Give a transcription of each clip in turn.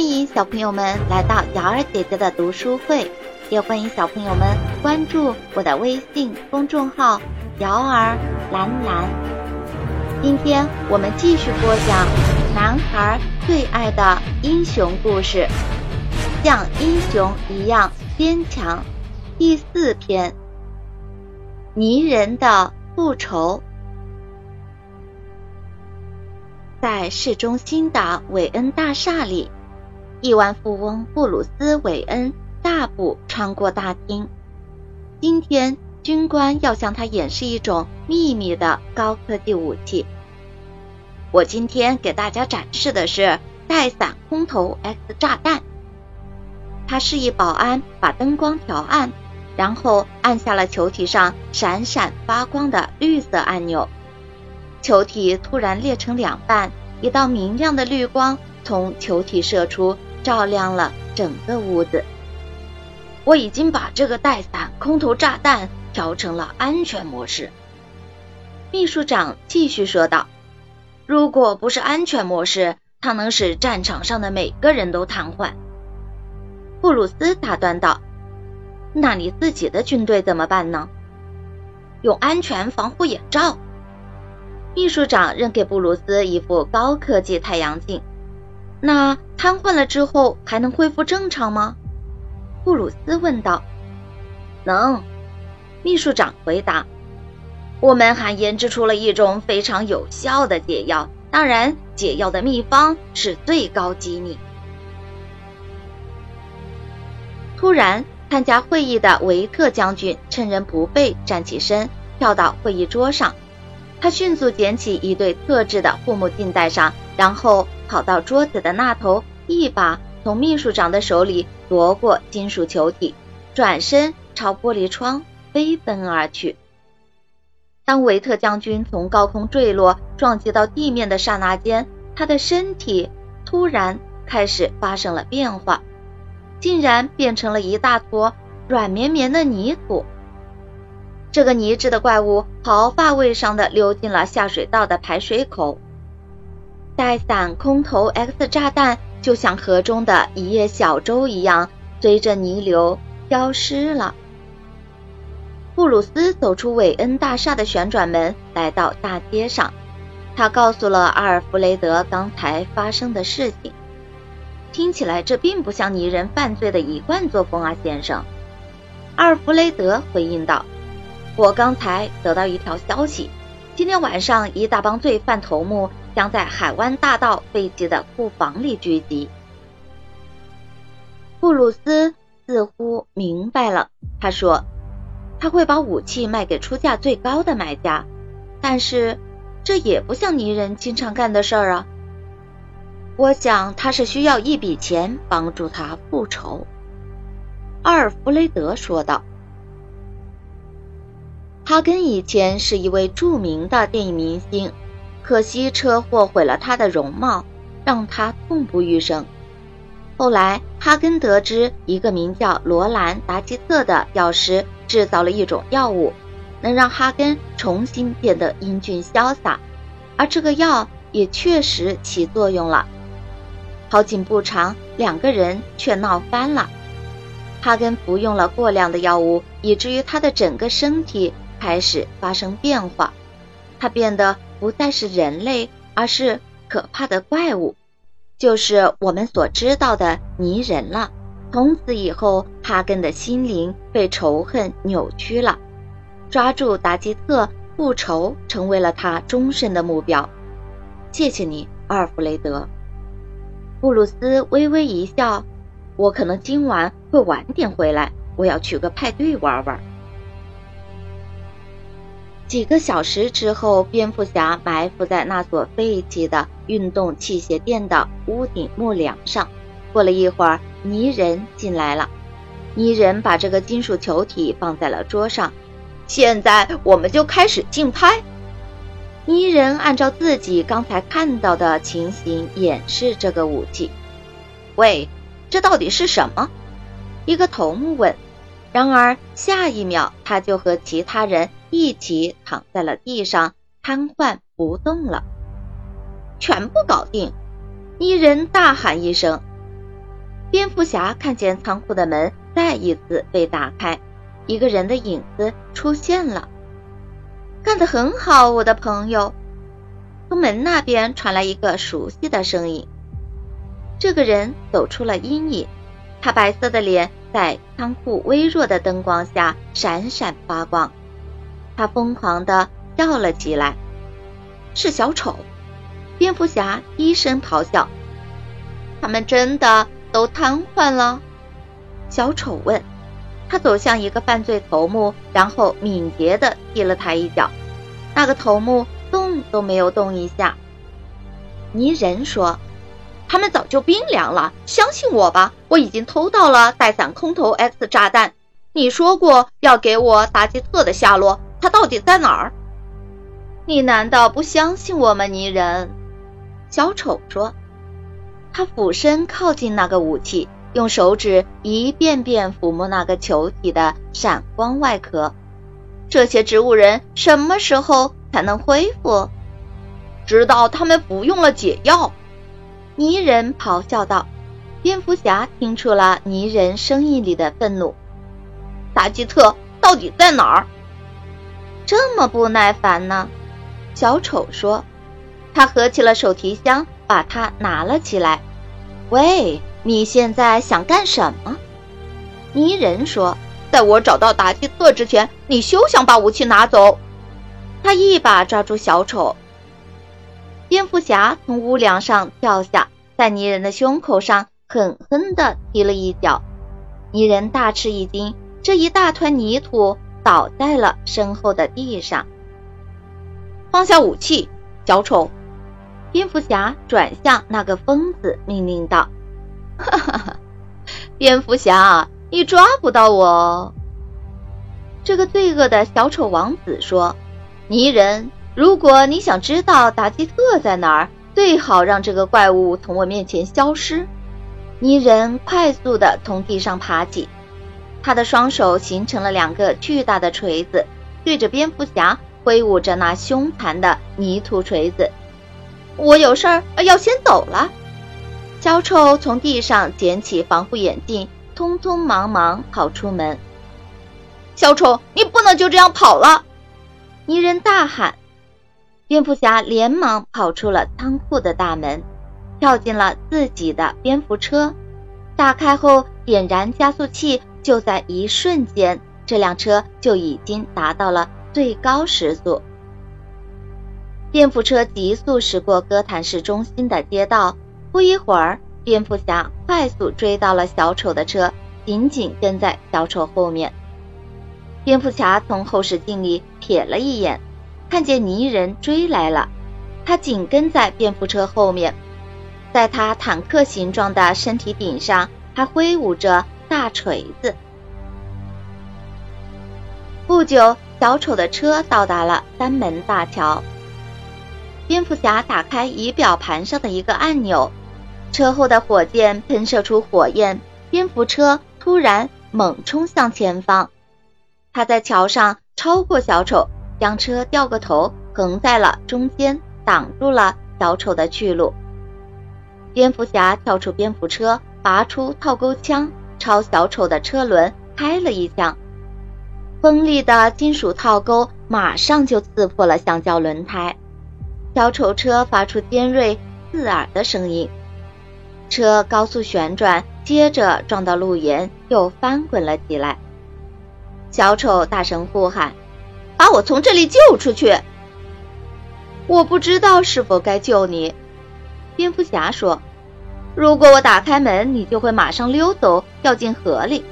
欢迎小朋友们来到瑶儿姐姐的读书会，也欢迎小朋友们关注我的微信公众号“瑶儿蓝蓝”。今天我们继续播讲男孩最爱的英雄故事，像英雄一样坚强。第四篇，泥人的复仇。在市中心的韦恩大厦里。亿万富翁布鲁斯·韦恩大步穿过大厅。今天，军官要向他演示一种秘密的高科技武器。我今天给大家展示的是带伞空投 X 炸弹。他示意保安把灯光调暗，然后按下了球体上闪闪发光的绿色按钮。球体突然裂成两半，一道明亮的绿光从球体射出。照亮了整个屋子。我已经把这个带伞空投炸弹调成了安全模式。秘书长继续说道：“如果不是安全模式，它能使战场上的每个人都瘫痪。”布鲁斯打断道：“那你自己的军队怎么办呢？”用安全防护眼罩。秘书长扔给布鲁斯一副高科技太阳镜。那瘫痪了之后还能恢复正常吗？布鲁斯问道。能，秘书长回答。我们还研制出了一种非常有效的解药，当然，解药的秘方是最高机密。突然，参加会议的维特将军趁人不备站起身，跳到会议桌上。他迅速捡起一对特制的护目镜戴上，然后。跑到桌子的那头，一把从秘书长的手里夺过金属球体，转身朝玻璃窗飞奔而去。当维特将军从高空坠落，撞击到地面的刹那间，他的身体突然开始发生了变化，竟然变成了一大坨软绵绵的泥土。这个泥质的怪物毫发未伤地溜进了下水道的排水口。带伞空投 X 炸弹就像河中的一叶小舟一样，随着泥流消失了。布鲁斯走出韦恩大厦的旋转门，来到大街上。他告诉了阿尔弗雷德刚才发生的事情。听起来这并不像泥人犯罪的一贯作风啊，先生。阿尔弗雷德回应道：“我刚才得到一条消息，今天晚上一大帮罪犯头目。”将在海湾大道废弃的库房里聚集。布鲁斯似乎明白了，他说：“他会把武器卖给出价最高的买家，但是这也不像泥人经常干的事儿啊。我想他是需要一笔钱帮助他复仇。”阿尔弗雷德说道。哈根以前是一位著名的电影明星。可惜车祸毁了他的容貌，让他痛不欲生。后来，哈根得知一个名叫罗兰·达基特的药师制造了一种药物，能让哈根重新变得英俊潇洒。而这个药也确实起作用了。好景不长，两个人却闹翻了。哈根服用了过量的药物，以至于他的整个身体开始发生变化，他变得。不再是人类，而是可怕的怪物，就是我们所知道的泥人了。从此以后，哈根的心灵被仇恨扭曲了。抓住达基特，复仇成为了他终身的目标。谢谢你，阿尔弗雷德。布鲁斯微微一笑。我可能今晚会晚点回来，我要去个派对玩玩。几个小时之后，蝙蝠侠埋伏在那所废弃的运动器械店的屋顶木梁上。过了一会儿，泥人进来了。泥人把这个金属球体放在了桌上。现在我们就开始竞拍。泥人按照自己刚才看到的情形演示这个武器。喂，这到底是什么？一个头目问。然而下一秒，他就和其他人。一起躺在了地上，瘫痪不动了。全部搞定！一人大喊一声：“蝙蝠侠看见仓库的门再一次被打开，一个人的影子出现了。干得很好，我的朋友。从门那边传来一个熟悉的声音。这个人走出了阴影，他白色的脸在仓库微弱的灯光下闪闪发光。他疯狂地叫了起来：“是小丑！”蝙蝠侠低声咆哮：“他们真的都瘫痪了？”小丑问。他走向一个犯罪头目，然后敏捷地踢了他一脚。那个头目动都没有动一下。泥人说：“他们早就冰凉了，相信我吧，我已经偷到了带伞空投 X 炸弹。你说过要给我达吉特的下落，他到底在哪儿？你难道不相信我吗，泥人？”小丑说。他俯身靠近那个武器。用手指一遍遍抚摸那个球体的闪光外壳。这些植物人什么时候才能恢复？直到他们服用了解药。泥人咆哮道。蝙蝠侠听出了泥人声音里的愤怒。达基特到底在哪儿？这么不耐烦呢？小丑说。他合起了手提箱，把它拿了起来。喂。你现在想干什么？泥人说：“在我找到达基特之前，你休想把武器拿走。”他一把抓住小丑。蝙蝠侠从屋梁上跳下，在泥人的胸口上狠狠地踢了一脚。泥人大吃一惊，这一大团泥土倒在了身后的地上。放下武器，小丑！蝙蝠侠转向那个疯子，命令道。哈哈哈！蝙蝠侠，你抓不到我。这个罪恶的小丑王子说：“泥人，如果你想知道达基特在哪儿，最好让这个怪物从我面前消失。”泥人快速的从地上爬起，他的双手形成了两个巨大的锤子，对着蝙蝠侠挥舞着那凶残的泥土锤子。我有事儿要先走了。小丑从地上捡起防护眼镜，匆匆忙忙跑出门。小丑，你不能就这样跑了！泥人大喊。蝙蝠侠连忙跑出了仓库的大门，跳进了自己的蝙蝠车。打开后，点燃加速器，就在一瞬间，这辆车就已经达到了最高时速。蝙蝠车急速驶过哥谭市中心的街道。不一会儿，蝙蝠侠快速追到了小丑的车，紧紧跟在小丑后面。蝙蝠侠从后视镜里瞥了一眼，看见泥人追来了，他紧跟在蝙蝠车后面，在他坦克形状的身体顶上还挥舞着大锤子。不久，小丑的车到达了三门大桥。蝙蝠侠打开仪表盘上的一个按钮。车后的火箭喷射出火焰，蝙蝠车突然猛冲向前方。他在桥上超过小丑，将车掉个头，横在了中间，挡住了小丑的去路。蝙蝠侠跳出蝙蝠车，拔出套钩枪，朝小丑的车轮开了一枪。锋利的金属套钩马上就刺破了橡胶轮胎，小丑车发出尖锐刺耳的声音。车高速旋转，接着撞到路沿，又翻滚了起来。小丑大声呼喊：“把我从这里救出去！”我不知道是否该救你，蝙蝠侠说：“如果我打开门，你就会马上溜走，掉进河里。”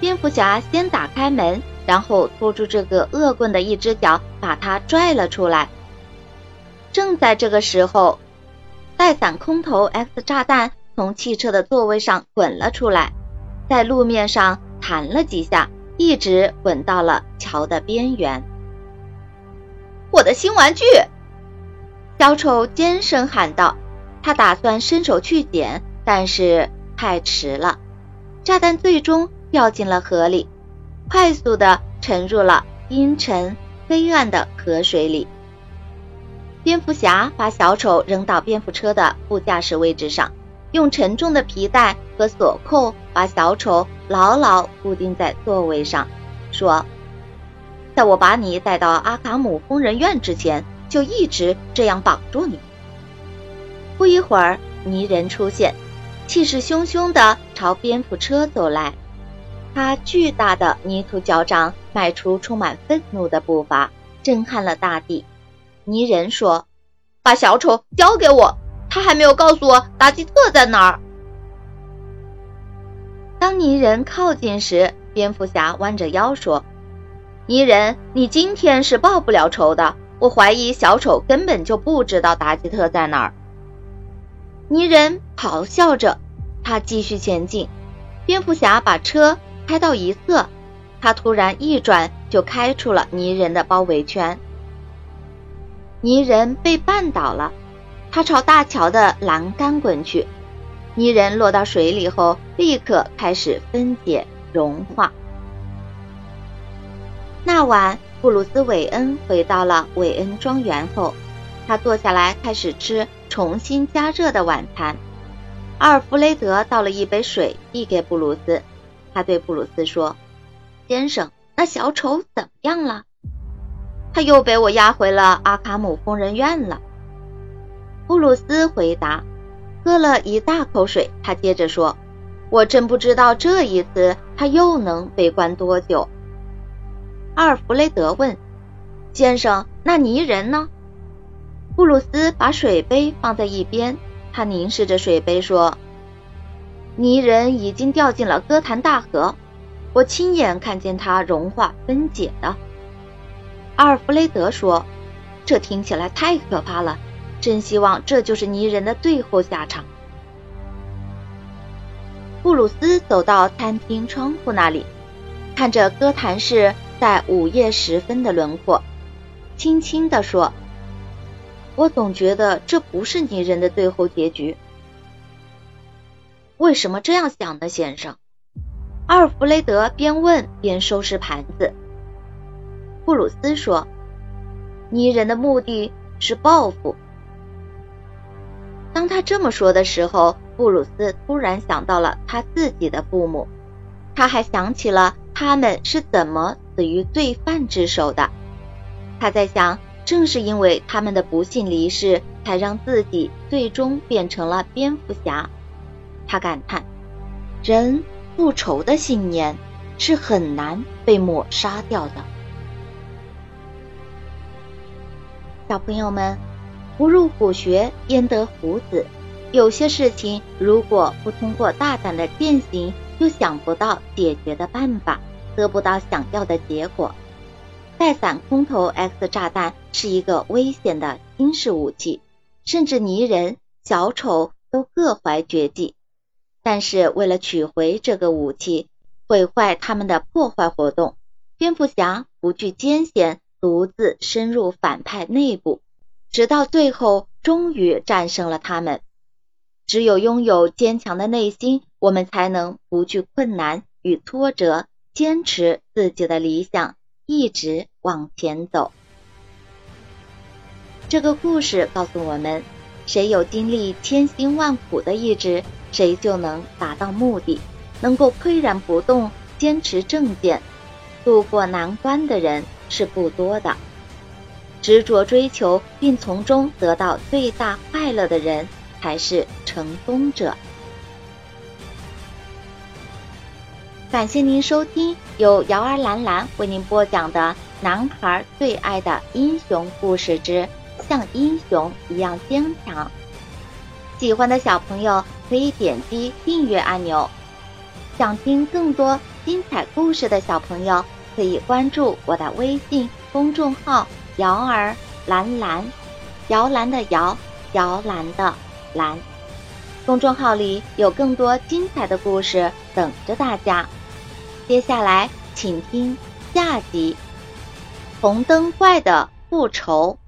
蝙蝠侠先打开门，然后拖住这个恶棍的一只脚，把他拽了出来。正在这个时候。带伞空投 X 炸弹从汽车的座位上滚了出来，在路面上弹了几下，一直滚到了桥的边缘。我的新玩具！小丑尖声喊道。他打算伸手去捡，但是太迟了，炸弹最终掉进了河里，快速的沉入了阴沉黑暗的河水里。蝙蝠侠把小丑扔到蝙蝠车的副驾驶位置上，用沉重的皮带和锁扣把小丑牢牢固定在座位上，说：“在我把你带到阿卡姆疯人院之前，就一直这样绑住你。”不一会儿，泥人出现，气势汹汹地朝蝙蝠车走来。他巨大的泥土脚掌迈出充满愤怒的步伐，震撼了大地。泥人说：“把小丑交给我，他还没有告诉我达吉特在哪儿。”当泥人靠近时，蝙蝠侠弯着腰说：“泥人，你今天是报不了仇的。我怀疑小丑根本就不知道达吉特在哪儿。”泥人咆哮着，他继续前进。蝙蝠侠把车。开到一侧，他突然一转，就开出了泥人的包围圈。泥人被绊倒了，他朝大桥的栏杆滚去。泥人落到水里后，立刻开始分解融化。那晚，布鲁斯·韦恩回到了韦恩庄园后，他坐下来开始吃重新加热的晚餐。阿尔弗雷德倒了一杯水，递给布鲁斯。他对布鲁斯说：“先生，那小丑怎么样了？他又被我押回了阿卡姆疯人院了。”布鲁斯回答。喝了一大口水，他接着说：“我真不知道这一次他又能被关多久。”阿尔弗雷德问：“先生，那泥人呢？”布鲁斯把水杯放在一边，他凝视着水杯说。泥人已经掉进了哥谭大河，我亲眼看见它融化分解的。阿尔弗雷德说：“这听起来太可怕了，真希望这就是泥人的最后下场。”布鲁斯走到餐厅窗户那里，看着哥谭市在午夜时分的轮廓，轻轻地说：“我总觉得这不是泥人的最后结局。”为什么这样想呢，先生？阿尔弗雷德边问边收拾盘子。布鲁斯说：“泥人的目的是报复。”当他这么说的时候，布鲁斯突然想到了他自己的父母，他还想起了他们是怎么死于罪犯之手的。他在想，正是因为他们的不幸离世，才让自己最终变成了蝙蝠侠。他感叹：“人复仇的信念是很难被抹杀掉的。”小朋友们，不入虎穴焉得虎子？有些事情如果不通过大胆的践行，就想不到解决的办法，得不到想要的结果。带伞空投 X 炸弹是一个危险的新式武器，甚至泥人、小丑都各怀绝技。但是为了取回这个武器，毁坏他们的破坏活动，蝙蝠侠不惧艰险，独自深入反派内部，直到最后终于战胜了他们。只有拥有坚强的内心，我们才能不惧困难与挫折，坚持自己的理想，一直往前走。这个故事告诉我们，谁有经历千辛万苦的意志。谁就能达到目的，能够岿然不动，坚持正见，渡过难关的人是不多的。执着追求并从中得到最大快乐的人才是成功者。感谢您收听由瑶儿兰兰为您播讲的《男孩最爱的英雄故事之像英雄一样坚强》。喜欢的小朋友可以点击订阅按钮，想听更多精彩故事的小朋友可以关注我的微信公众号“瑶儿蓝蓝”，摇篮的摇，摇篮的蓝。公众号里有更多精彩的故事等着大家。接下来请听下集《红灯怪的复仇》。